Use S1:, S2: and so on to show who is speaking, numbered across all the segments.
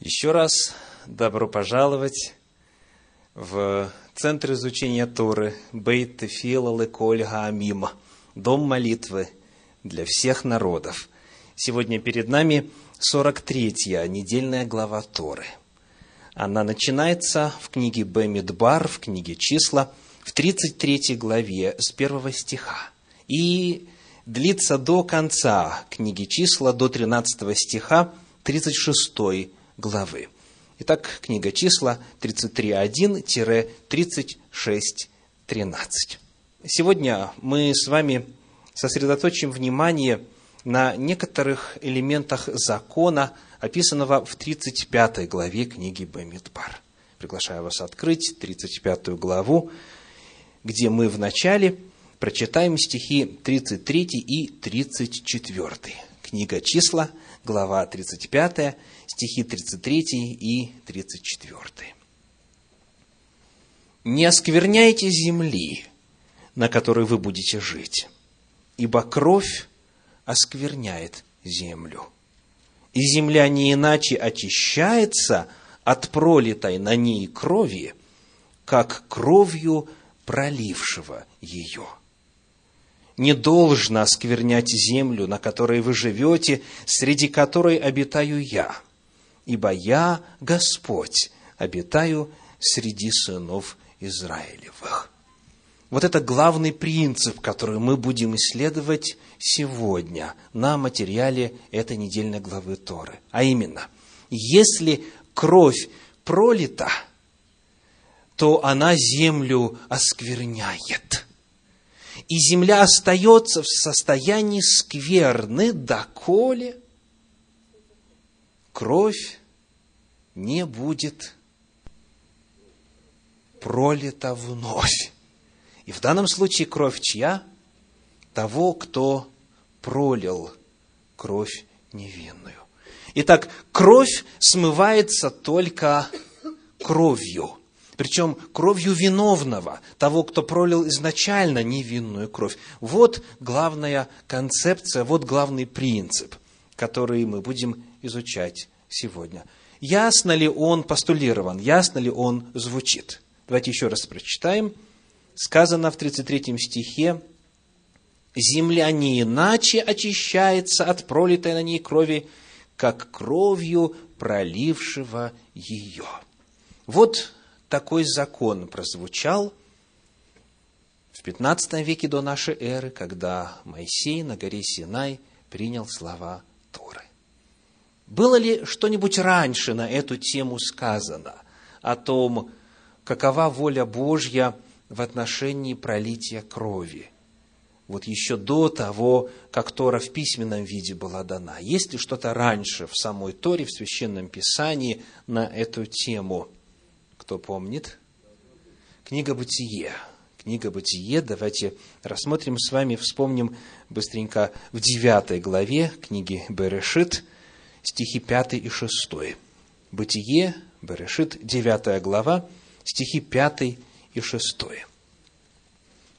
S1: Еще раз добро пожаловать в Центр изучения Торы Бейт Тефила Леколь Гаамим, Дом молитвы для всех народов. Сегодня перед нами 43-я недельная глава Торы. Она начинается в книге Бемидбар, в книге Числа, в 33 главе с первого стиха. И длится до конца книги Числа, до 13 стиха 36 главы. Итак, книга числа 33.1-36.13. Сегодня мы с вами сосредоточим внимание на некоторых элементах закона, описанного в 35 главе книги Бамидбар. Приглашаю вас открыть 35 главу, где мы вначале прочитаем стихи 33 и 34. Книга числа, глава 35, стихи 33 и 34. «Не оскверняйте земли, на которой вы будете жить, ибо кровь оскверняет землю. И земля не иначе очищается от пролитой на ней крови, как кровью пролившего ее. Не должно осквернять землю, на которой вы живете, среди которой обитаю я – ибо я, Господь, обитаю среди сынов Израилевых. Вот это главный принцип, который мы будем исследовать сегодня на материале этой недельной главы Торы. А именно, если кровь пролита, то она землю оскверняет. И земля остается в состоянии скверны, доколе кровь не будет пролита вновь. И в данном случае кровь чья? Того, кто пролил кровь невинную. Итак, кровь смывается только кровью. Причем кровью виновного, того, кто пролил изначально невинную кровь. Вот главная концепция, вот главный принцип, который мы будем изучать сегодня. Ясно ли он постулирован, ясно ли он звучит? Давайте еще раз прочитаем. Сказано в 33 стихе, «Земля не иначе очищается от пролитой на ней крови, как кровью пролившего ее». Вот такой закон прозвучал в 15 веке до нашей эры, когда Моисей на горе Синай принял слова. Было ли что-нибудь раньше на эту тему сказано о том, какова воля Божья в отношении пролития крови? Вот еще до того, как Тора в письменном виде была дана. Есть ли что-то раньше в самой Торе, в Священном Писании на эту тему? Кто помнит? Книга Бытие. Книга Бытие. Давайте рассмотрим с вами, вспомним быстренько в девятой главе книги Берешит – стихи 5 и 6. Бытие, Берешит, 9 глава, стихи 5 и 6.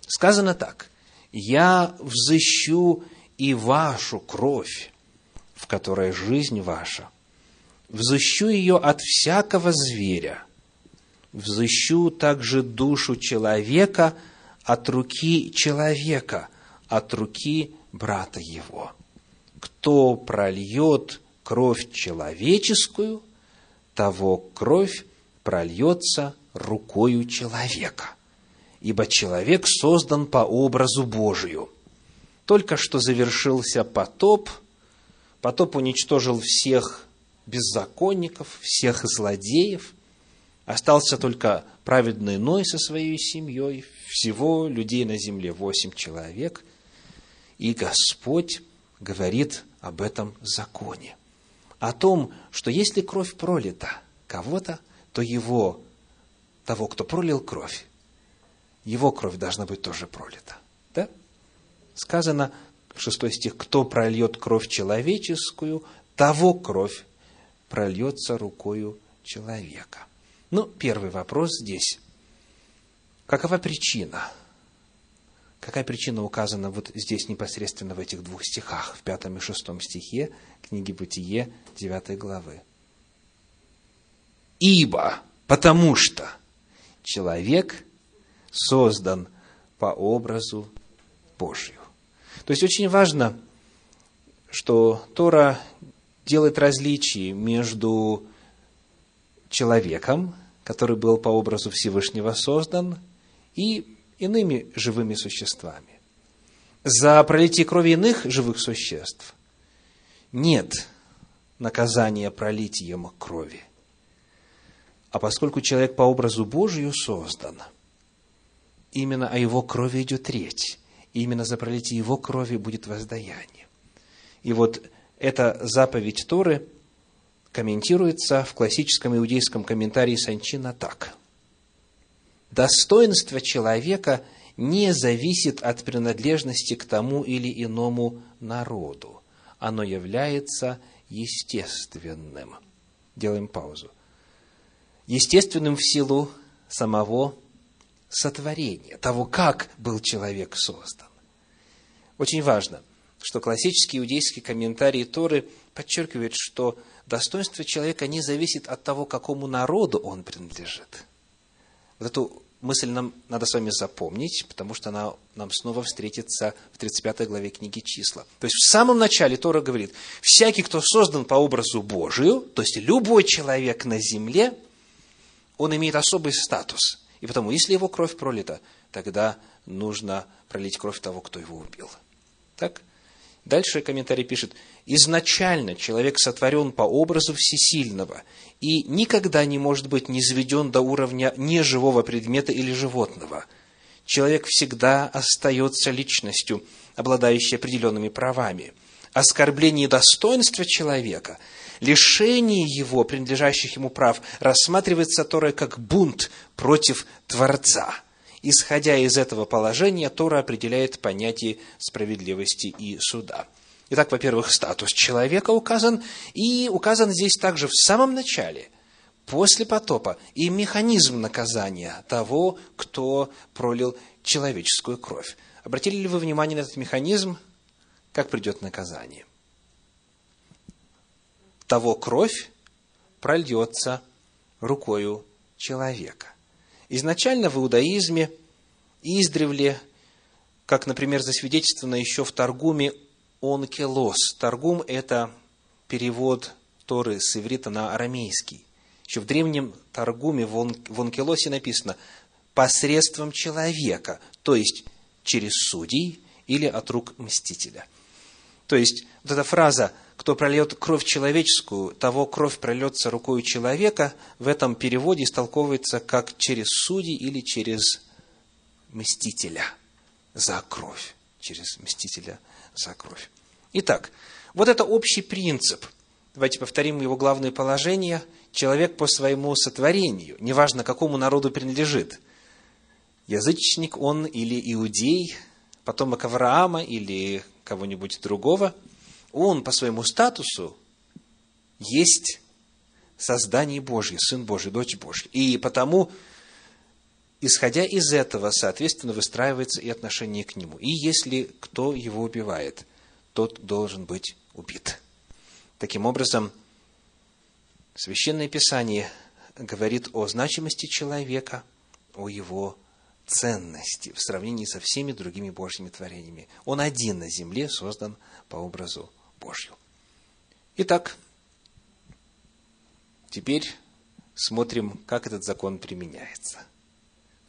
S1: Сказано так. «Я взыщу и вашу кровь, в которой жизнь ваша, взыщу ее от всякого зверя, взыщу также душу человека от руки человека, от руки брата его. Кто прольет кровь человеческую, того кровь прольется рукою человека. Ибо человек создан по образу Божию. Только что завершился потоп, потоп уничтожил всех беззаконников, всех злодеев, остался только праведный Ной со своей семьей, всего людей на земле восемь человек, и Господь говорит об этом законе о том, что если кровь пролита кого-то, то его, того, кто пролил кровь, его кровь должна быть тоже пролита. Да? Сказано, шестой стих, кто прольет кровь человеческую, того кровь прольется рукою человека. Ну, первый вопрос здесь. Какова причина? Какая причина указана вот здесь непосредственно в этих двух стихах, в пятом и шестом стихе книги Бытие, девятой главы? ибо, потому что человек создан по образу Божию. То есть очень важно, что Тора делает различие между человеком, который был по образу Всевышнего создан, и иными живыми существами. За пролитие крови иных живых существ нет наказания пролитием крови. А поскольку человек по образу Божию создан, именно о его крови идет речь. И именно за пролитие его крови будет воздаяние. И вот эта заповедь Торы комментируется в классическом иудейском комментарии Санчина так. Достоинство человека не зависит от принадлежности к тому или иному народу. Оно является естественным. Делаем паузу. Естественным в силу самого сотворения, того, как был человек создан. Очень важно, что классические иудейские комментарии Торы подчеркивают, что достоинство человека не зависит от того, какому народу он принадлежит. Вот эту мысль нам надо с вами запомнить, потому что она нам снова встретится в 35 главе книги «Числа». То есть, в самом начале Тора говорит, всякий, кто создан по образу Божию, то есть, любой человек на земле, он имеет особый статус. И потому, если его кровь пролита, тогда нужно пролить кровь того, кто его убил. Так? Дальше комментарий пишет, изначально человек сотворен по образу всесильного и никогда не может быть низведен до уровня неживого предмета или животного. Человек всегда остается личностью, обладающей определенными правами. Оскорбление достоинства человека, лишение его принадлежащих ему прав рассматривается Торой как бунт против Творца – Исходя из этого положения, Тора определяет понятие справедливости и суда. Итак, во-первых, статус человека указан, и указан здесь также в самом начале, после потопа, и механизм наказания того, кто пролил человеческую кровь. Обратили ли вы внимание на этот механизм? Как придет наказание? Того кровь прольется рукою человека. Изначально в иудаизме издревле, как, например, засвидетельствовано еще в Таргуме «онкелос». Таргум – это перевод Торы с иврита на арамейский. Еще в древнем Таргуме в онкелосе написано «посредством человека», то есть через судей или от рук мстителя. То есть, вот эта фраза – кто прольет кровь человеческую, того кровь прольется рукой человека, в этом переводе истолковывается как через судей или через мстителя за кровь. Через мстителя за кровь. Итак, вот это общий принцип. Давайте повторим его главное положение. Человек по своему сотворению, неважно какому народу принадлежит, язычник он или иудей, потомок Авраама или кого-нибудь другого – он по своему статусу есть создание Божье, Сын Божий, Дочь Божья. И потому, исходя из этого, соответственно, выстраивается и отношение к Нему. И если кто его убивает, тот должен быть убит. Таким образом, Священное Писание говорит о значимости человека, о его ценности в сравнении со всеми другими Божьими творениями. Он один на земле создан по образу Божью. Итак, теперь смотрим, как этот закон применяется.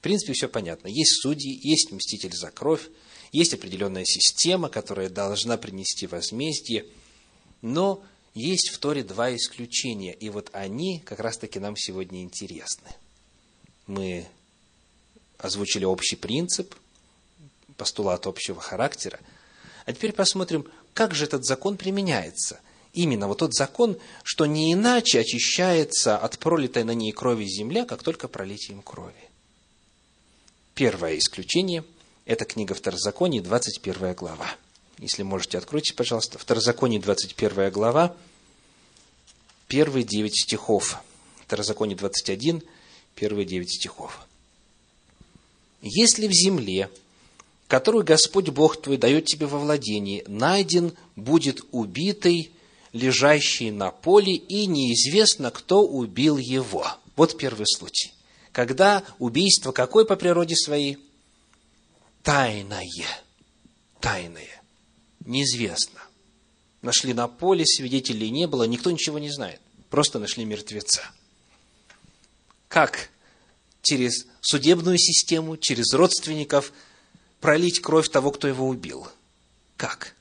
S1: В принципе, все понятно. Есть судьи, есть мститель за кровь, есть определенная система, которая должна принести возмездие, но есть в Торе два исключения, и вот они как раз-таки нам сегодня интересны. Мы озвучили общий принцип, постулат общего характера, а теперь посмотрим, как же этот закон применяется? Именно вот тот закон, что не иначе очищается от пролитой на ней крови земля, как только пролитием крови. Первое исключение – это книга Второзакония, 21 глава. Если можете, откройте, пожалуйста, Второзаконие, 21 глава, первые 9 стихов. Второзаконие 21, первые 9 стихов. «Если в земле которую Господь Бог твой дает тебе во владение, найден будет убитый лежащий на поле, и неизвестно, кто убил его. Вот первый случай. Когда убийство какое по природе своей? Тайное. Тайное. Неизвестно. Нашли на поле, свидетелей не было, никто ничего не знает. Просто нашли мертвеца. Как через судебную систему, через родственников пролить кровь того, кто его убил? Как?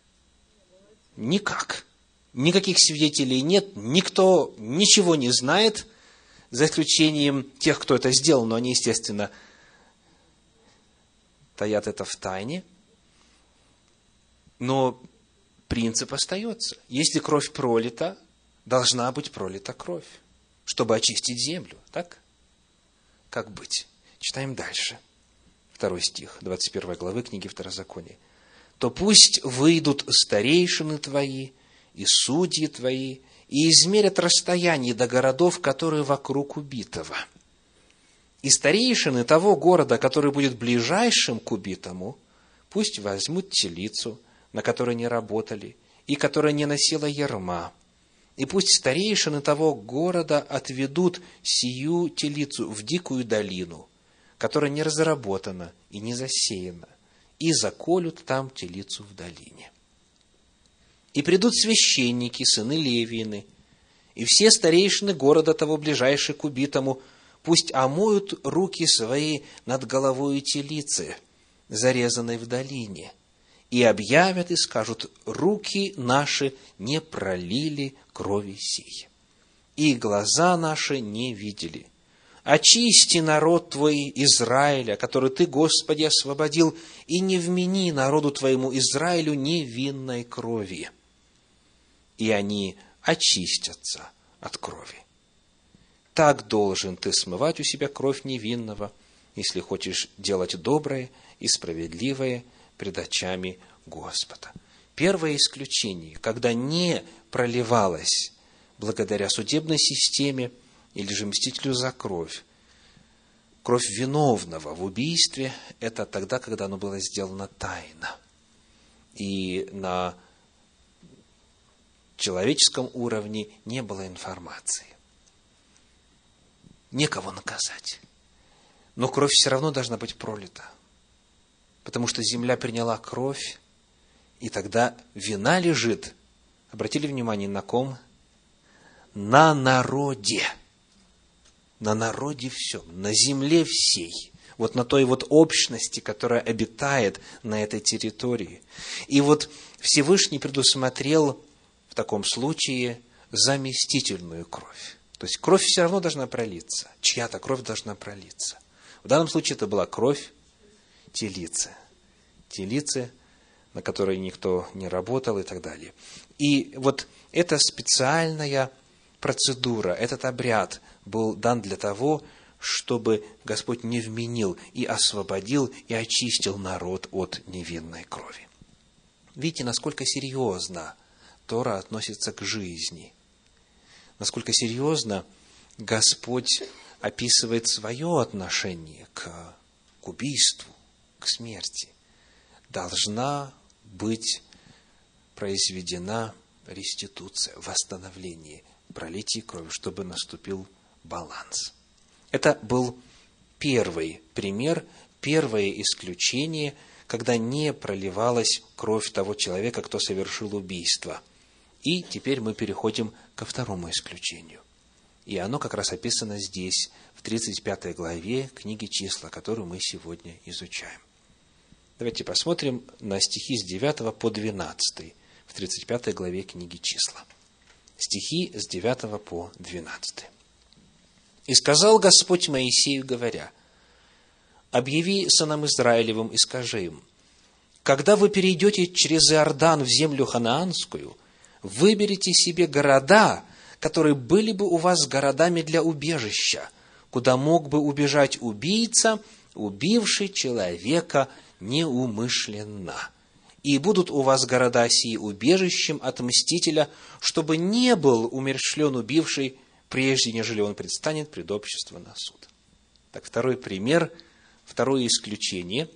S1: Никак. Никаких свидетелей нет, никто ничего не знает, за исключением тех, кто это сделал, но они, естественно, таят это в тайне. Но принцип остается. Если кровь пролита, должна быть пролита кровь, чтобы очистить землю. Так? Как быть? Читаем дальше. Второй стих, 21 главы книги Второзакония. «То пусть выйдут старейшины твои и судьи твои, и измерят расстояние до городов, которые вокруг убитого. И старейшины того города, который будет ближайшим к убитому, пусть возьмут телицу, на которой не работали, и которая не носила ерма, и пусть старейшины того города отведут сию телицу в дикую долину, которая не разработана и не засеяна, и заколют там телицу в долине. И придут священники, сыны Левиины, и все старейшины города того, ближайшие к убитому, пусть омоют руки свои над головой телицы, зарезанной в долине, и объявят и скажут, руки наши не пролили крови сей, и глаза наши не видели. Очисти народ твой Израиля, который ты, Господи, освободил, и не вмени народу твоему Израилю невинной крови. И они очистятся от крови. Так должен ты смывать у себя кровь невинного, если хочешь делать доброе и справедливое пред очами Господа. Первое исключение, когда не проливалось благодаря судебной системе или же мстителю за кровь, кровь виновного в убийстве, это тогда, когда оно было сделано тайно. И на человеческом уровне не было информации. Некого наказать. Но кровь все равно должна быть пролита. Потому что земля приняла кровь, и тогда вина лежит, обратили внимание, на ком? На народе. На народе все, на земле всей. Вот на той вот общности, которая обитает на этой территории. И вот Всевышний предусмотрел в таком случае заместительную кровь. То есть кровь все равно должна пролиться. Чья-то кровь должна пролиться. В данном случае это была кровь телицы. Телицы, на которой никто не работал и так далее. И вот эта специальная процедура, этот обряд был дан для того, чтобы Господь не вменил и освободил и очистил народ от невинной крови. Видите, насколько серьезно Тора относится к жизни. Насколько серьезно Господь описывает свое отношение к, к убийству, к смерти. Должна быть произведена реституция, восстановление, пролитие крови, чтобы наступил баланс. Это был первый пример, первое исключение, когда не проливалась кровь того человека, кто совершил убийство – и теперь мы переходим ко второму исключению. И оно как раз описано здесь, в 35 главе книги числа, которую мы сегодня изучаем. Давайте посмотрим на стихи с 9 по 12 в 35 главе книги числа. Стихи с 9 по 12. «И сказал Господь Моисею, говоря, «Объяви сынам Израилевым и скажи им, когда вы перейдете через Иордан в землю ханаанскую – Выберите себе города, которые были бы у вас городами для убежища, куда мог бы убежать убийца, убивший человека неумышленно. И будут у вас города сии убежищем от мстителя, чтобы не был умершлен убивший, прежде нежели он предстанет пред общество на суд. Так, второй пример, второе исключение,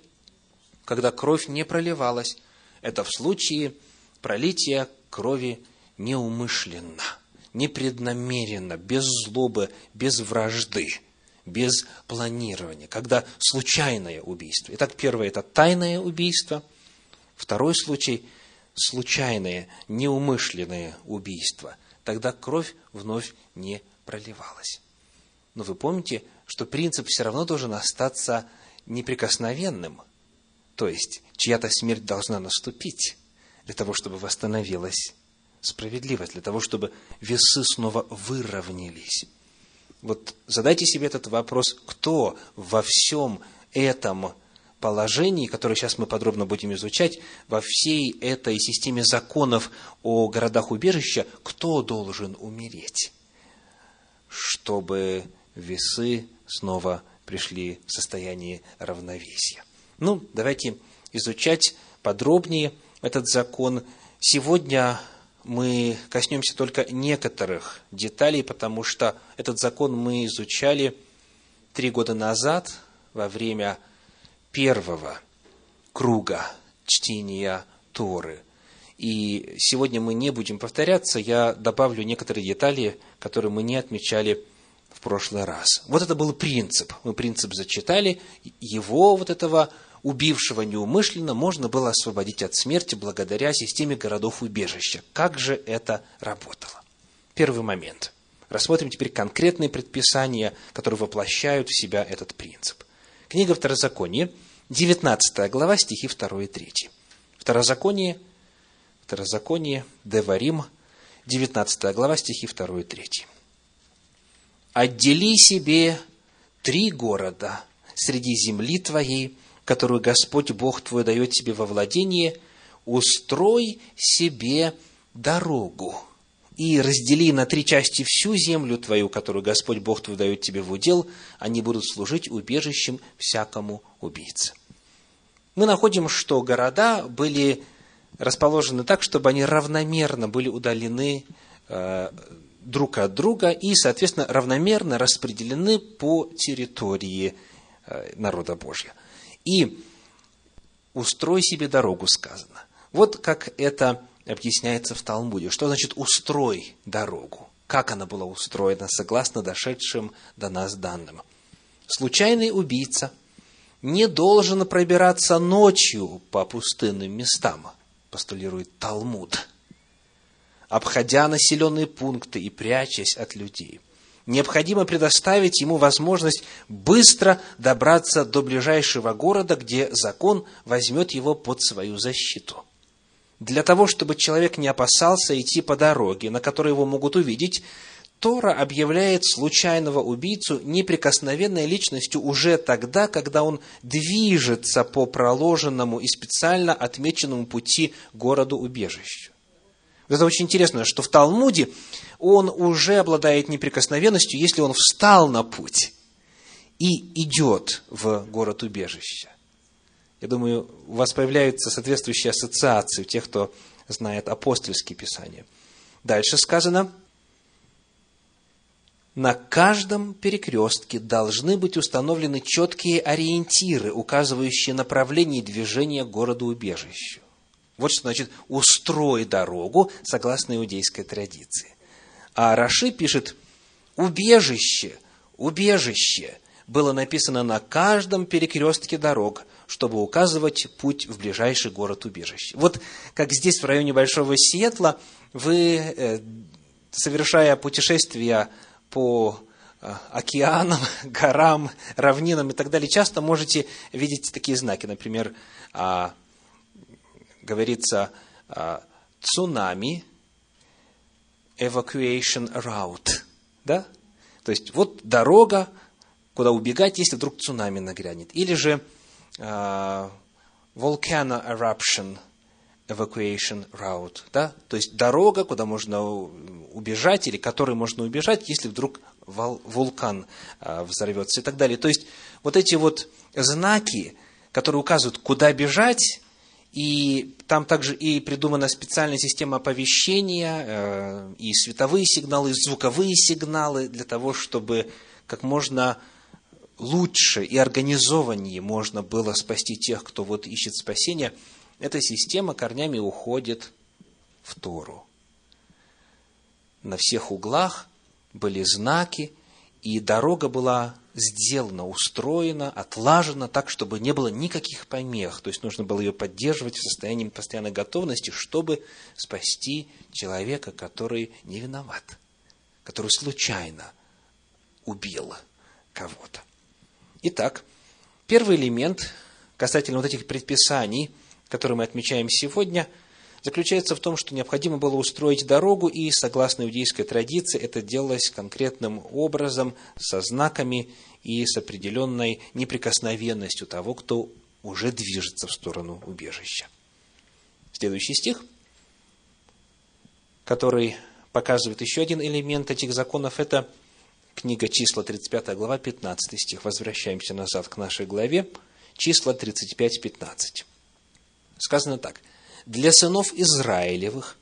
S1: когда кровь не проливалась, это в случае пролития крови неумышленно, непреднамеренно, без злобы, без вражды, без планирования, когда случайное убийство. Итак, первое – это тайное убийство. Второй случай – случайное, неумышленное убийство. Тогда кровь вновь не проливалась. Но вы помните, что принцип все равно должен остаться неприкосновенным. То есть, чья-то смерть должна наступить для того, чтобы восстановилась справедливость, для того, чтобы весы снова выровнялись. Вот задайте себе этот вопрос, кто во всем этом положении, которое сейчас мы подробно будем изучать, во всей этой системе законов о городах-убежища, кто должен умереть, чтобы весы снова пришли в состояние равновесия. Ну, давайте изучать подробнее этот закон. Сегодня мы коснемся только некоторых деталей, потому что этот закон мы изучали три года назад во время первого круга чтения Торы. И сегодня мы не будем повторяться, я добавлю некоторые детали, которые мы не отмечали в прошлый раз. Вот это был принцип. Мы принцип зачитали, его вот этого убившего неумышленно можно было освободить от смерти благодаря системе городов-убежища. Как же это работало? Первый момент. Рассмотрим теперь конкретные предписания, которые воплощают в себя этот принцип. Книга Второзакония, 19 глава, стихи 2 и 3. Второзаконие, Второзаконие, Деварим, 19 глава, стихи 2 и 3. «Отдели себе три города среди земли твоей, которую Господь Бог твой дает тебе во владение, устрой себе дорогу и раздели на три части всю землю твою, которую Господь Бог твой дает тебе в удел, они будут служить убежищем всякому убийце. Мы находим, что города были расположены так, чтобы они равномерно были удалены э, друг от друга и, соответственно, равномерно распределены по территории э, народа Божьего. И устрой себе дорогу, сказано. Вот как это объясняется в Талмуде. Что значит устрой дорогу? Как она была устроена, согласно дошедшим до нас данным? Случайный убийца не должен пробираться ночью по пустынным местам, постулирует Талмуд, обходя населенные пункты и прячась от людей – необходимо предоставить ему возможность быстро добраться до ближайшего города, где закон возьмет его под свою защиту. Для того, чтобы человек не опасался идти по дороге, на которой его могут увидеть, Тора объявляет случайного убийцу неприкосновенной личностью уже тогда, когда он движется по проложенному и специально отмеченному пути городу-убежищу. Это очень интересно, что в Талмуде он уже обладает неприкосновенностью, если он встал на путь и идет в город-убежище. Я думаю, у вас появляются соответствующие ассоциации у тех, кто знает апостольские писания. Дальше сказано, на каждом перекрестке должны быть установлены четкие ориентиры, указывающие направление движения к городу-убежищу. Вот что значит «устрой дорогу» согласно иудейской традиции. А Раши пишет, убежище, убежище было написано на каждом перекрестке дорог, чтобы указывать путь в ближайший город убежище. Вот как здесь, в районе Большого Сиэтла, вы, э, совершая путешествия по э, океанам, горам, равнинам и так далее, часто можете видеть такие знаки. Например, а, говорится а, цунами, evacuation route. Да? То есть, вот дорога, куда убегать, если вдруг цунами нагрянет. Или же э, volcano eruption evacuation route. Да? То есть, дорога, куда можно убежать, или которой можно убежать, если вдруг вулкан э, взорвется и так далее. То есть, вот эти вот знаки, которые указывают, куда бежать, и там также и придумана специальная система оповещения, э, и световые сигналы, и звуковые сигналы для того, чтобы как можно лучше и организованнее можно было спасти тех, кто вот ищет спасения. Эта система корнями уходит в Тору. на всех углах были знаки, и дорога была сделана, устроена, отлажена так, чтобы не было никаких помех. То есть нужно было ее поддерживать в состоянии постоянной готовности, чтобы спасти человека, который не виноват, который случайно убил кого-то. Итак, первый элемент касательно вот этих предписаний, которые мы отмечаем сегодня – заключается в том, что необходимо было устроить дорогу, и, согласно иудейской традиции, это делалось конкретным образом, со знаками и с определенной неприкосновенностью того, кто уже движется в сторону убежища. Следующий стих, который показывает еще один элемент этих законов, это книга числа 35 глава, 15 стих. Возвращаемся назад к нашей главе. Числа 35-15. Сказано так – для сынов Израилевых,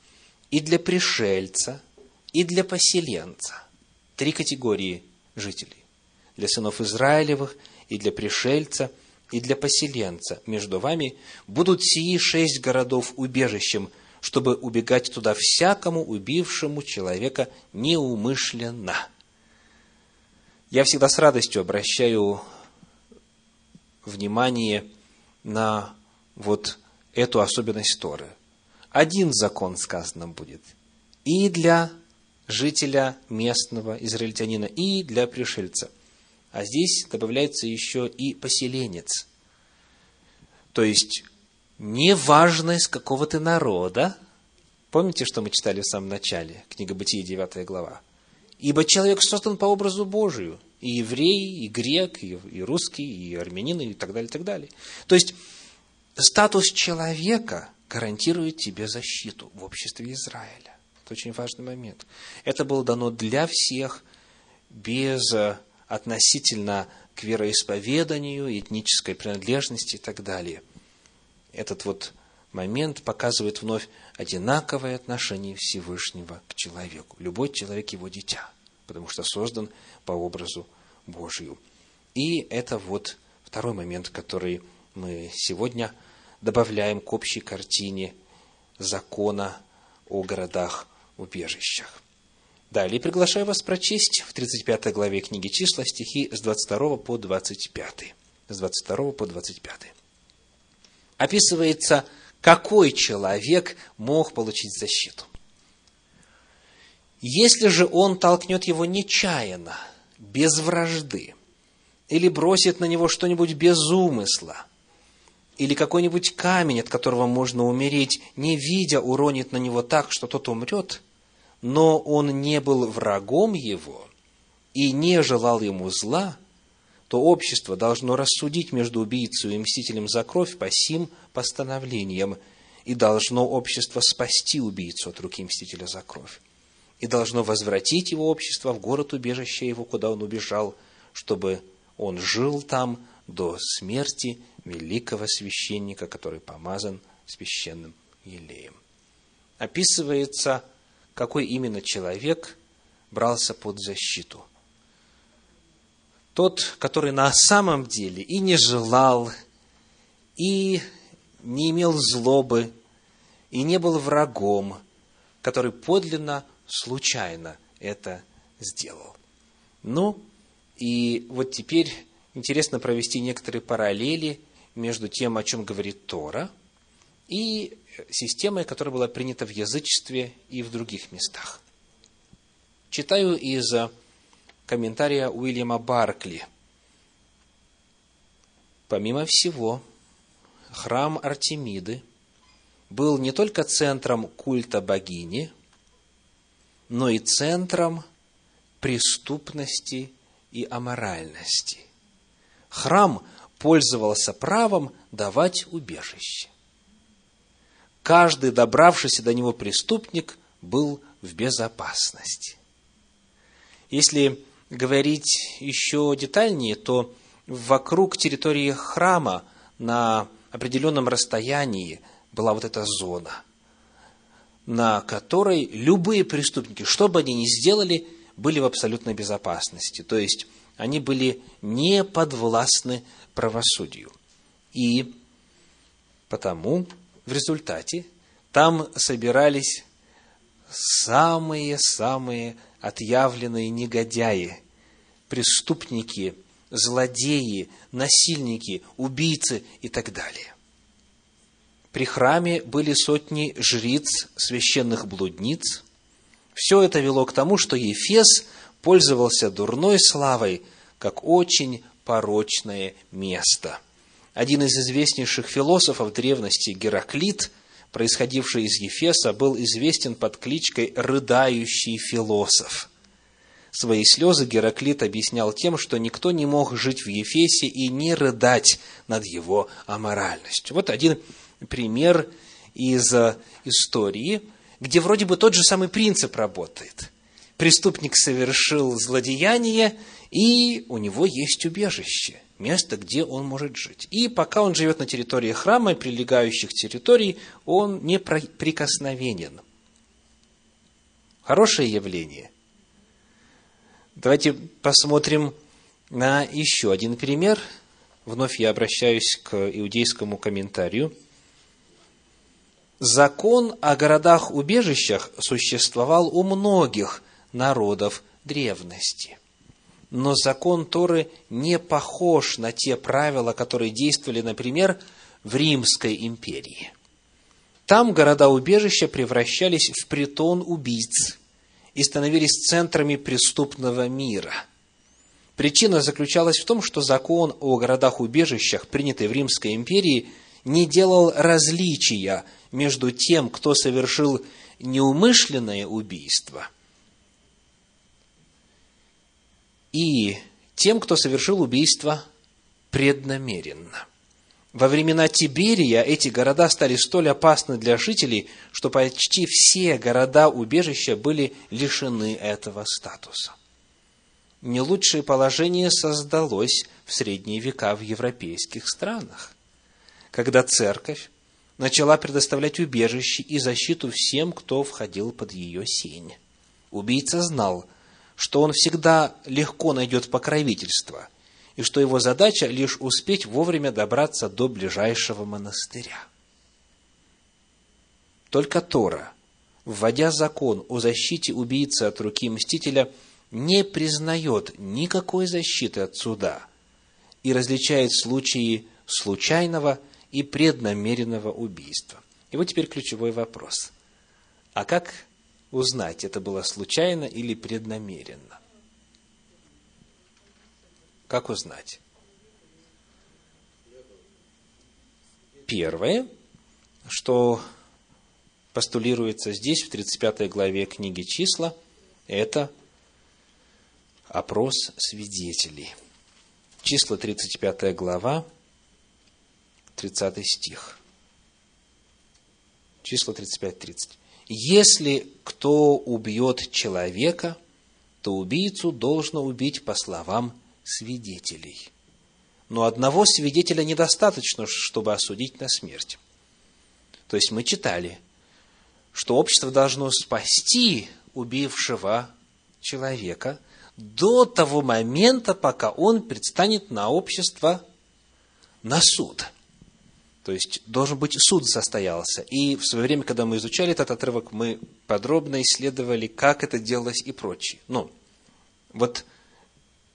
S1: и для пришельца, и для поселенца. Три категории жителей. Для сынов Израилевых, и для пришельца, и для поселенца. Между вами будут сии шесть городов убежищем, чтобы убегать туда всякому убившему человека неумышленно. Я всегда с радостью обращаю внимание на вот эту особенность Торы. Один закон сказано будет и для жителя местного израильтянина, и для пришельца. А здесь добавляется еще и поселенец. То есть, неважно из какого ты народа, помните, что мы читали в самом начале, книга Бытия, 9 глава? Ибо человек создан по образу Божию, и еврей, и грек, и, русский, и армянин, и так далее, и так далее. То есть, статус человека гарантирует тебе защиту в обществе Израиля. Это очень важный момент. Это было дано для всех, без э, относительно к вероисповеданию, этнической принадлежности и так далее. Этот вот момент показывает вновь одинаковое отношение Всевышнего к человеку. Любой человек его дитя, потому что создан по образу Божию. И это вот второй момент, который мы сегодня добавляем к общей картине закона о городах-убежищах. Далее приглашаю вас прочесть в 35 главе книги числа стихи с 22 по 25. С 22 по 25. Описывается, какой человек мог получить защиту. Если же он толкнет его нечаянно, без вражды, или бросит на него что-нибудь без умысла – или какой-нибудь камень, от которого можно умереть, не видя, уронит на него так, что тот умрет, но он не был врагом его и не желал ему зла, то общество должно рассудить между убийцей и мстителем за кровь по сим постановлениям, и должно общество спасти убийцу от руки мстителя за кровь, и должно возвратить его общество в город убежища его, куда он убежал, чтобы он жил там до смерти великого священника, который помазан священным елеем. Описывается, какой именно человек брался под защиту. Тот, который на самом деле и не желал, и не имел злобы, и не был врагом, который подлинно, случайно это сделал. Ну, и вот теперь интересно провести некоторые параллели между тем, о чем говорит Тора, и системой, которая была принята в язычестве и в других местах. Читаю из комментария Уильяма Баркли. Помимо всего, храм Артемиды был не только центром культа богини, но и центром преступности и аморальности. Храм пользовался правом давать убежище. Каждый добравшийся до него преступник был в безопасности. Если говорить еще детальнее, то вокруг территории храма на определенном расстоянии была вот эта зона, на которой любые преступники, что бы они ни сделали, были в абсолютной безопасности. То есть они были не подвластны правосудию. И потому в результате там собирались самые-самые отъявленные негодяи, преступники, злодеи, насильники, убийцы и так далее. При храме были сотни жриц, священных блудниц. Все это вело к тому, что Ефес пользовался дурной славой, как очень порочное место. Один из известнейших философов древности, Гераклит, происходивший из Ефеса, был известен под кличкой «рыдающий философ». Свои слезы Гераклит объяснял тем, что никто не мог жить в Ефесе и не рыдать над его аморальностью. Вот один пример из э, истории, где вроде бы тот же самый принцип работает. Преступник совершил злодеяние, и у него есть убежище, место, где он может жить. И пока он живет на территории храма и прилегающих территорий, он не прикосновенен. Хорошее явление. Давайте посмотрим на еще один пример. Вновь я обращаюсь к иудейскому комментарию – Закон о городах-убежищах существовал у многих народов древности. Но закон Торы не похож на те правила, которые действовали, например, в Римской империи. Там города-убежища превращались в притон убийц и становились центрами преступного мира. Причина заключалась в том, что закон о городах-убежищах, принятый в Римской империи, не делал различия между тем, кто совершил неумышленное убийство, и тем, кто совершил убийство преднамеренно. Во времена Тиберия эти города стали столь опасны для жителей, что почти все города-убежища были лишены этого статуса. Не лучшее положение создалось в средние века в европейских странах, когда церковь начала предоставлять убежище и защиту всем, кто входил под ее сень. Убийца знал, что он всегда легко найдет покровительство, и что его задача лишь успеть вовремя добраться до ближайшего монастыря. Только Тора, вводя закон о защите убийцы от руки мстителя, не признает никакой защиты от суда и различает случаи случайного – и преднамеренного убийства. И вот теперь ключевой вопрос. А как узнать, это было случайно или преднамеренно? Как узнать? Первое, что постулируется здесь, в 35 главе книги «Числа», это опрос свидетелей. Числа 35 глава, 30 стих. Число 35-30. Если кто убьет человека, то убийцу должно убить по словам свидетелей. Но одного свидетеля недостаточно, чтобы осудить на смерть. То есть мы читали, что общество должно спасти убившего человека до того момента, пока он предстанет на общество на суд. То есть должен быть суд состоялся. И в свое время, когда мы изучали этот отрывок, мы подробно исследовали, как это делалось и прочее. Ну, вот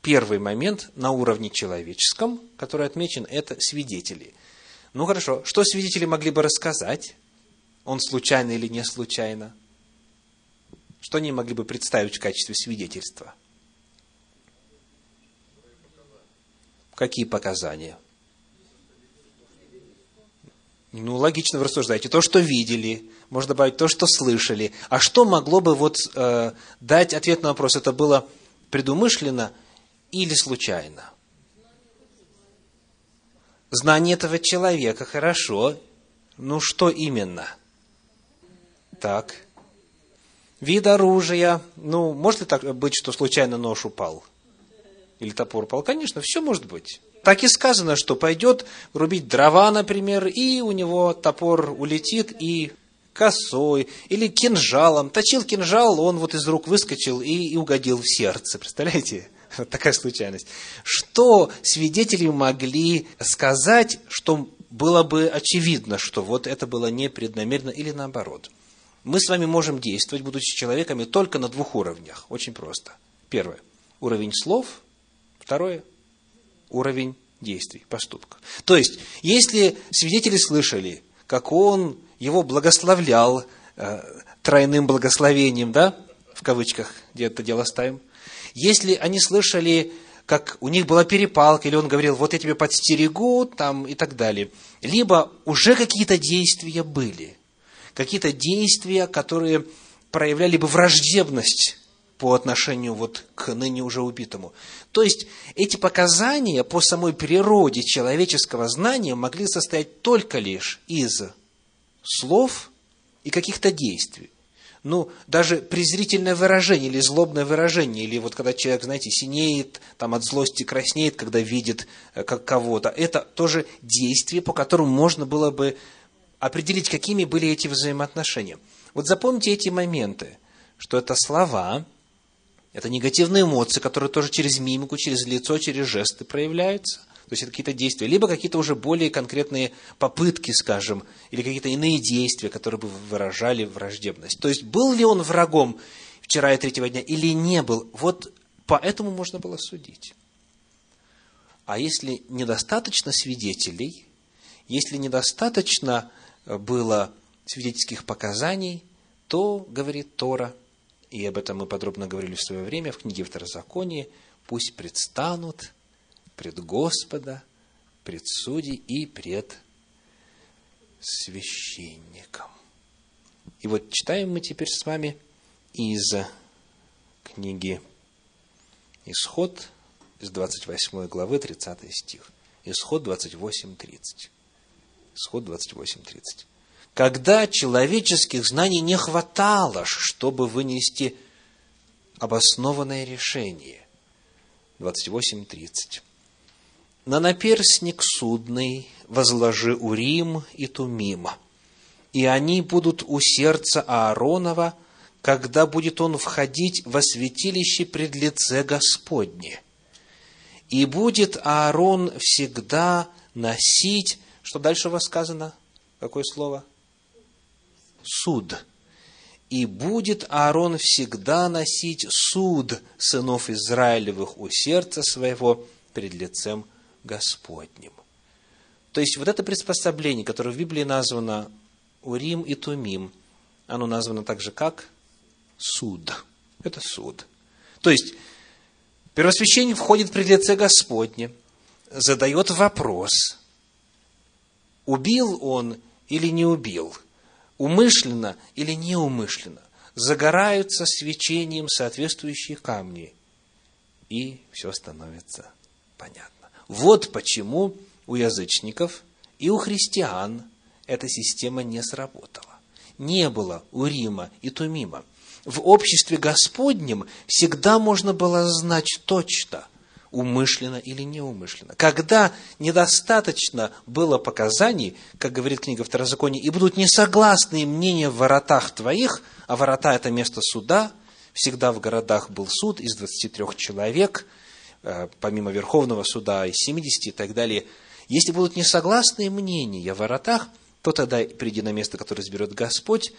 S1: первый момент на уровне человеческом, который отмечен, это свидетели. Ну хорошо, что свидетели могли бы рассказать? Он случайно или не случайно? Что они могли бы представить в качестве свидетельства? Какие показания? Ну, логично вы рассуждаете. То, что видели, можно добавить то, что слышали. А что могло бы вот э, дать ответ на вопрос, это было предумышленно или случайно? Знание этого человека, хорошо. Ну, что именно? Так. Вид оружия. Ну, может ли так быть, что случайно нож упал? Или топор упал? Конечно, все может быть. Так и сказано, что пойдет рубить дрова, например, и у него топор улетит, и косой или кинжалом. Точил кинжал, он вот из рук выскочил и, и угодил в сердце. Представляете? Вот такая случайность. Что свидетели могли сказать, что было бы очевидно, что вот это было непреднамеренно или наоборот? мы с вами можем действовать, будучи человеками, только на двух уровнях. Очень просто. Первое – уровень слов. Второе – уровень действий, поступков. То есть, если свидетели слышали, как он его благословлял э, тройным благословением, да, в кавычках, где это дело ставим, если они слышали, как у них была перепалка, или он говорил, вот я тебе подстерегу, там, и так далее, либо уже какие-то действия были, какие-то действия, которые проявляли бы враждебность по отношению вот к ныне уже убитому. То есть эти показания по самой природе человеческого знания могли состоять только лишь из слов и каких-то действий. Ну, даже презрительное выражение или злобное выражение, или вот когда человек, знаете, синеет, там от злости краснеет, когда видит э, как кого-то, это тоже действие, по которому можно было бы определить, какими были эти взаимоотношения. Вот запомните эти моменты, что это слова, это негативные эмоции, которые тоже через мимику, через лицо, через жесты проявляются. То есть это какие-то действия, либо какие-то уже более конкретные попытки, скажем, или какие-то иные действия, которые бы выражали враждебность. То есть был ли он врагом вчера и третьего дня или не был, вот по этому можно было судить. А если недостаточно свидетелей, если недостаточно было свидетельских показаний, то, говорит Тора, и об этом мы подробно говорили в свое время в книге Второзакония, пусть предстанут пред Господа, пред судей и пред священником. И вот читаем мы теперь с вами из книги Исход, из 28 главы, 30 стих. Исход 28.30. Исход 28.30 когда человеческих знаний не хватало, чтобы вынести обоснованное решение. 28.30. На наперсник судный возложи Урим и Тумима, и они будут у сердца Ааронова, когда будет он входить во святилище пред лице Господне. И будет Аарон всегда носить, что дальше у вас сказано? Какое слово? Суд. И будет Аарон всегда носить суд сынов Израилевых у сердца своего пред лицем Господним. То есть, вот это приспособление, которое в Библии названо Урим и Тумим, оно названо также как суд. Это суд. То есть, первосвященник входит пред лице Господне, задает вопрос, убил он или не убил – умышленно или неумышленно, загораются свечением соответствующие камни, и все становится понятно. Вот почему у язычников и у христиан эта система не сработала. Не было у Рима и Тумима. В обществе Господнем всегда можно было знать точно – умышленно или неумышленно. Когда недостаточно было показаний, как говорит книга Второзакония, и будут несогласные мнения в воротах твоих, а ворота – это место суда, всегда в городах был суд из 23 человек, э, помимо Верховного суда из 70 и так далее. Если будут несогласные мнения в воротах, то тогда приди на место, которое изберет Господь,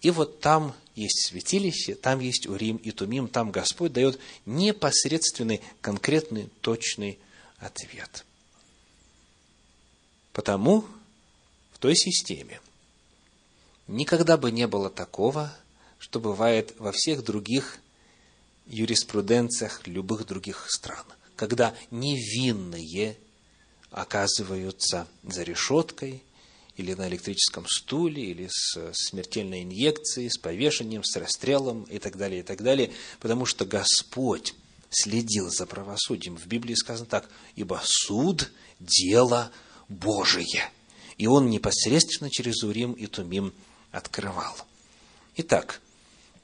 S1: и вот там есть святилище, там есть Урим и Тумим, там Господь дает непосредственный, конкретный, точный ответ. Потому в той системе никогда бы не было такого, что бывает во всех других юриспруденциях любых других стран, когда невинные оказываются за решеткой – или на электрическом стуле, или с смертельной инъекцией, с повешением, с расстрелом и так далее, и так далее, потому что Господь следил за правосудием. В Библии сказано так, ибо суд – дело Божие. И он непосредственно через Урим и Тумим открывал. Итак,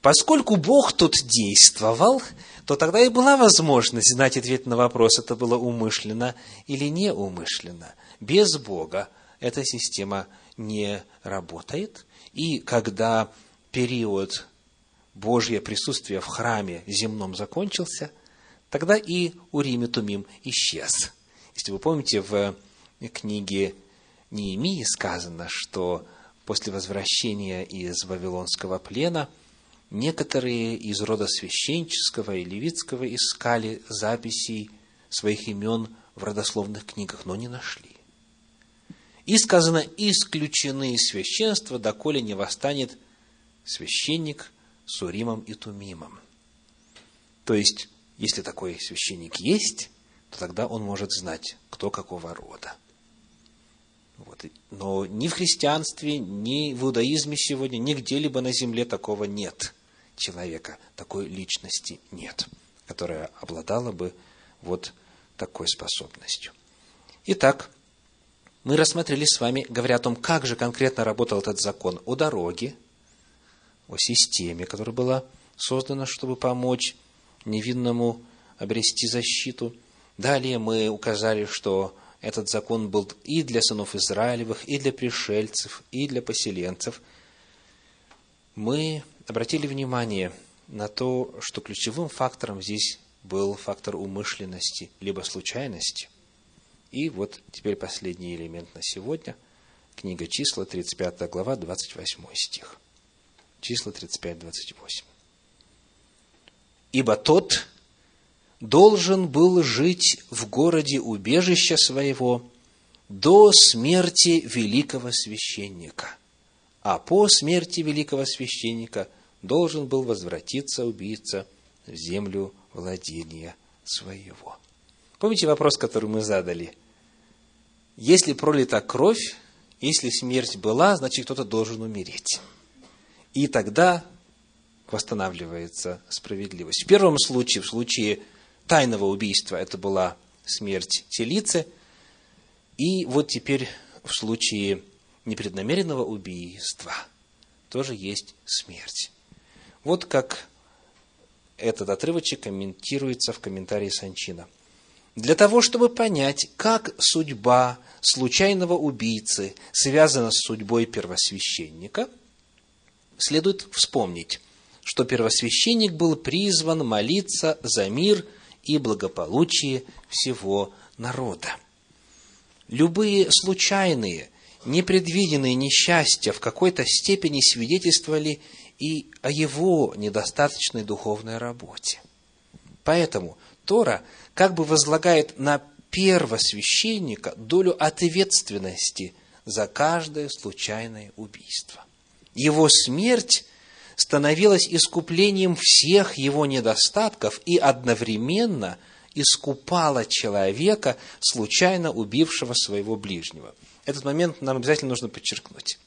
S1: поскольку Бог тут действовал, то тогда и была возможность знать ответ на вопрос, это было умышленно или неумышленно. Без Бога эта система не работает. И когда период Божьего присутствия в храме земном закончился, тогда и Урим и Тумим исчез. Если вы помните, в книге Неемии сказано, что после возвращения из Вавилонского плена некоторые из рода священческого и левитского искали записей своих имен в родословных книгах, но не нашли. И сказано, исключены из священства, доколе не восстанет священник с Уримом и Тумимом. То есть, если такой священник есть, то тогда он может знать, кто какого рода. Вот. Но ни в христианстве, ни в иудаизме сегодня, нигде-либо на земле такого нет человека, такой личности нет, которая обладала бы вот такой способностью. Итак, мы рассмотрели с вами, говоря о том, как же конкретно работал этот закон о дороге, о системе, которая была создана, чтобы помочь невинному обрести защиту. Далее мы указали, что этот закон был и для сынов Израилевых, и для пришельцев, и для поселенцев. Мы обратили внимание на то, что ключевым фактором здесь был фактор умышленности, либо случайности. И вот теперь последний элемент на сегодня. Книга числа, 35 глава, 28 стих. Числа 35-28. «Ибо тот, должен был жить в городе убежища своего до смерти великого священника. А по смерти великого священника должен был возвратиться убийца в землю владения своего. Помните вопрос, который мы задали? Если пролита кровь, если смерть была, значит кто-то должен умереть. И тогда восстанавливается справедливость. В первом случае, в случае тайного убийства это была смерть Телицы. И вот теперь в случае непреднамеренного убийства тоже есть смерть. Вот как этот отрывочек комментируется в комментарии Санчина. Для того, чтобы понять, как судьба случайного убийцы связана с судьбой первосвященника, следует вспомнить, что первосвященник был призван молиться за мир – и благополучие всего народа. Любые случайные, непредвиденные несчастья в какой-то степени свидетельствовали и о его недостаточной духовной работе. Поэтому Тора как бы возлагает на первосвященника долю ответственности за каждое случайное убийство. Его смерть становилась искуплением всех его недостатков и одновременно искупала человека, случайно убившего своего ближнего. Этот момент нам обязательно нужно подчеркнуть.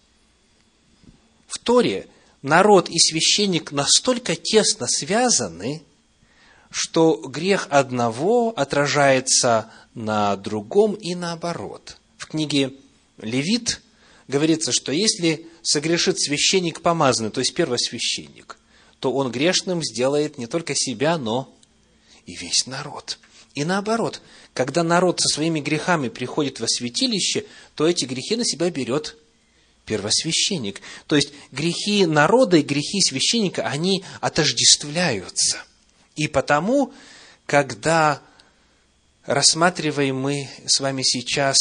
S1: В Торе народ и священник настолько тесно связаны, что грех одного отражается на другом и наоборот. В книге Левит говорится, что если согрешит священник помазанный, то есть первосвященник, то он грешным сделает не только себя, но и весь народ. И наоборот, когда народ со своими грехами приходит во святилище, то эти грехи на себя берет первосвященник. То есть грехи народа и грехи священника, они отождествляются. И потому, когда рассматриваем мы с вами сейчас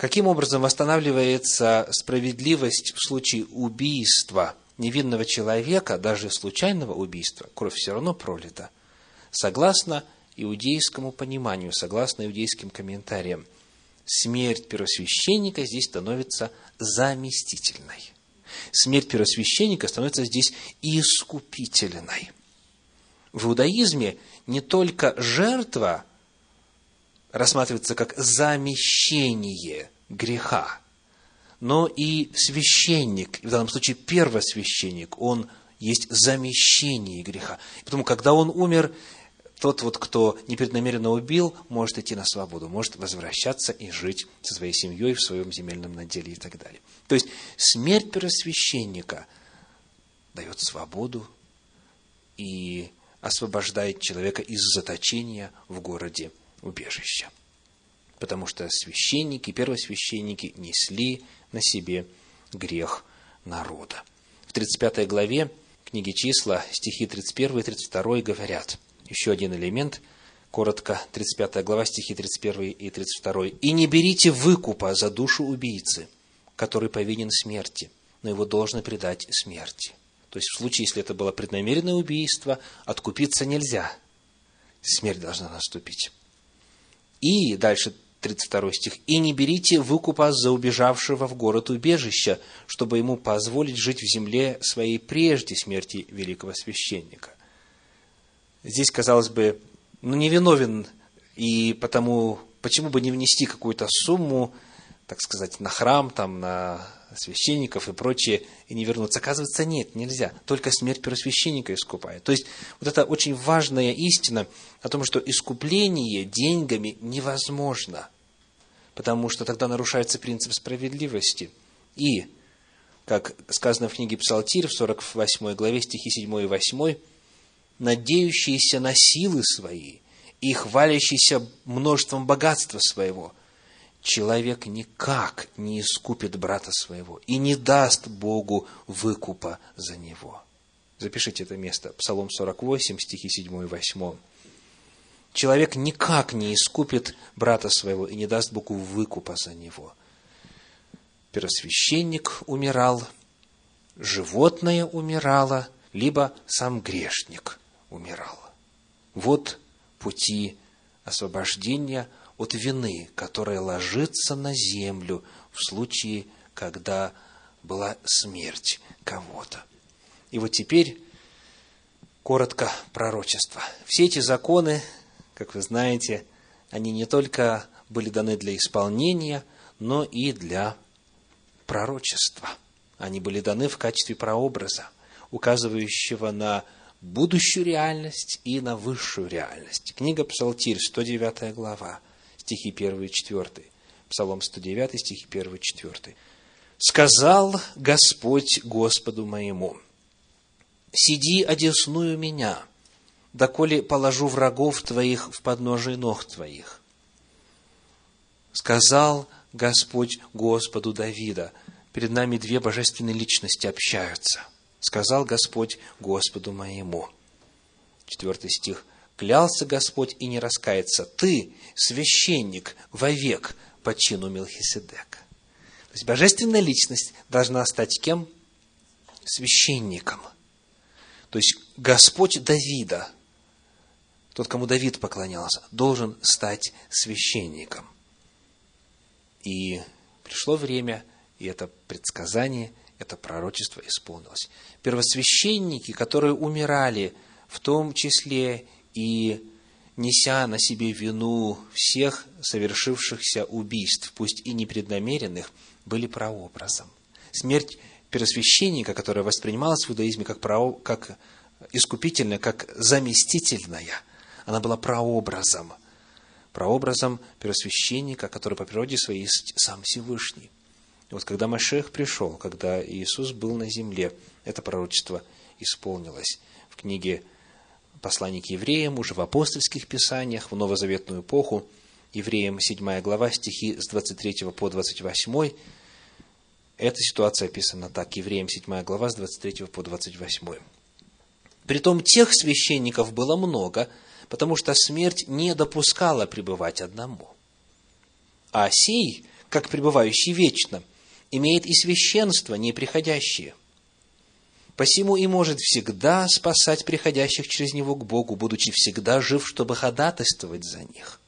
S1: Каким образом восстанавливается справедливость в случае убийства невинного человека, даже случайного убийства, кровь все равно пролита, согласно иудейскому пониманию, согласно иудейским комментариям, смерть первосвященника здесь становится заместительной. Смерть первосвященника становится здесь искупительной. В иудаизме не только жертва рассматривается как замещение греха. Но и священник, в данном случае первосвященник, он есть замещение греха. Потому, когда он умер, тот вот, кто непреднамеренно убил, может идти на свободу, может возвращаться и жить со своей семьей в своем земельном наделе и так далее. То есть, смерть первосвященника дает свободу и освобождает человека из заточения в городе убежища. Потому что священники, первосвященники несли на себе грех народа. В 35 главе книги числа, стихи 31 и 32 говорят, еще один элемент, коротко, 35 глава, стихи 31 и 32. «И не берите выкупа за душу убийцы, который повинен смерти, но его должно предать смерти. То есть в случае, если это было преднамеренное убийство, откупиться нельзя. Смерть должна наступить. И дальше 32 стих. «И не берите выкупа за убежавшего в город убежища, чтобы ему позволить жить в земле своей прежде смерти великого священника». Здесь, казалось бы, ну, невиновен, и потому почему бы не внести какую-то сумму, так сказать, на храм, там, на священников и прочее, и не вернуться. Оказывается, нет, нельзя. Только смерть первосвященника искупает. То есть, вот это очень важная истина о том, что искупление деньгами невозможно, потому что тогда нарушается принцип справедливости. И, как сказано в книге Псалтирь в 48 главе стихи 7 и 8, «надеющиеся на силы свои и хвалящиеся множеством богатства своего – человек никак не искупит брата своего и не даст Богу выкупа за него. Запишите это место. Псалом 48, стихи 7 и 8. Человек никак не искупит брата своего и не даст Богу выкупа за него. Первосвященник умирал, животное умирало, либо сам грешник умирал. Вот пути освобождения – от вины, которая ложится на землю в случае, когда была смерть кого-то. И вот теперь коротко пророчество. Все эти законы, как вы знаете, они не только были даны для исполнения, но и для пророчества. Они были даны в качестве прообраза, указывающего на будущую реальность и на высшую реальность. Книга Псалтирь, 109 глава стихи 1 и 4. Псалом 109, стихи 1 и 4. «Сказал Господь Господу моему, сиди одесную меня, доколе положу врагов твоих в подножие ног твоих». Сказал Господь Господу Давида. Перед нами две божественные личности общаются. Сказал Господь Господу моему. Четвертый стих клялся Господь и не раскается. Ты, священник, вовек по чину Мелхиседека. То есть божественная личность должна стать кем? Священником. То есть Господь Давида, тот, кому Давид поклонялся, должен стать священником. И пришло время, и это предсказание, это пророчество исполнилось. Первосвященники, которые умирали, в том числе и неся на себе вину всех совершившихся убийств, пусть и непреднамеренных, были прообразом. Смерть первосвященника, которая воспринималась в иудаизме как, прао, как искупительная, как заместительная, она была прообразом. Прообразом первосвященника, который по природе своей есть сам Всевышний. И вот когда Машех пришел, когда Иисус был на земле, это пророчество исполнилось. В книге послание к евреям, уже в апостольских писаниях, в новозаветную эпоху, евреям 7 глава, стихи с 23 по 28. Эта ситуация описана так, евреям 7 глава, с 23 по 28. Притом тех священников было много, потому что смерть не допускала пребывать одному. А сей, как пребывающий вечно, имеет и священство неприходящее. Посему и может всегда спасать приходящих через него к Богу, будучи всегда жив, чтобы ходатайствовать за них.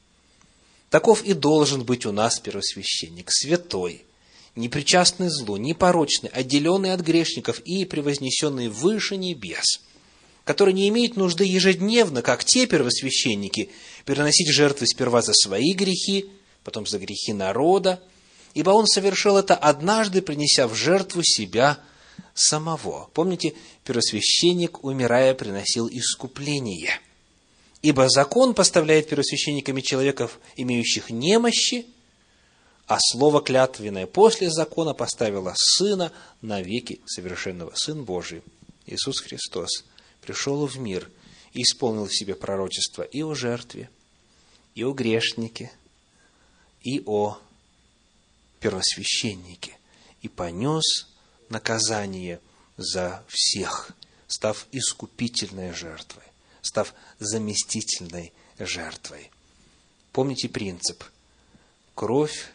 S1: Таков и должен быть у нас первосвященник, святой, непричастный злу, непорочный, отделенный от грешников и превознесенный выше небес, который не имеет нужды ежедневно, как те первосвященники, переносить жертвы сперва за свои грехи, потом за грехи народа, ибо он совершил это однажды, принеся в жертву себя – самого. Помните, первосвященник, умирая, приносил искупление. Ибо закон поставляет первосвященниками человеков, имеющих немощи, а слово клятвенное после закона поставило Сына на веки совершенного. Сын Божий, Иисус Христос, пришел в мир и исполнил в себе пророчество и о жертве, и о грешнике, и о первосвященнике, и понес наказание за всех, став искупительной жертвой, став заместительной жертвой. Помните принцип. Кровь,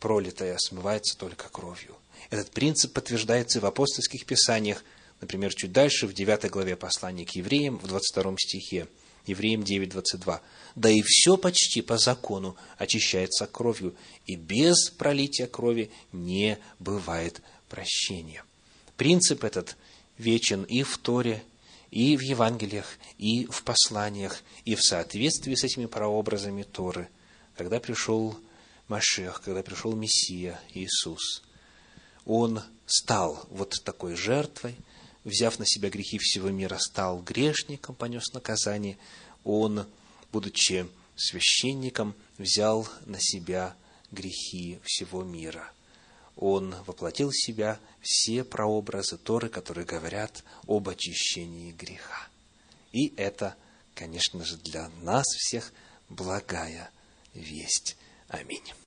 S1: пролитая, смывается только кровью. Этот принцип подтверждается в апостольских писаниях, например, чуть дальше, в 9 главе послания к евреям, в 22 стихе, Евреям 9, 22. «Да и все почти по закону очищается кровью, и без пролития крови не бывает прощения». Принцип этот вечен и в Торе, и в Евангелиях, и в посланиях, и в соответствии с этими прообразами Торы, когда пришел Машех, когда пришел Мессия Иисус. Он стал вот такой жертвой, взяв на себя грехи всего мира, стал грешником, понес наказание. Он, будучи священником, взял на себя грехи всего мира. Он воплотил в себя все прообразы Торы, которые говорят об очищении греха. И это, конечно же, для нас всех благая весть. Аминь.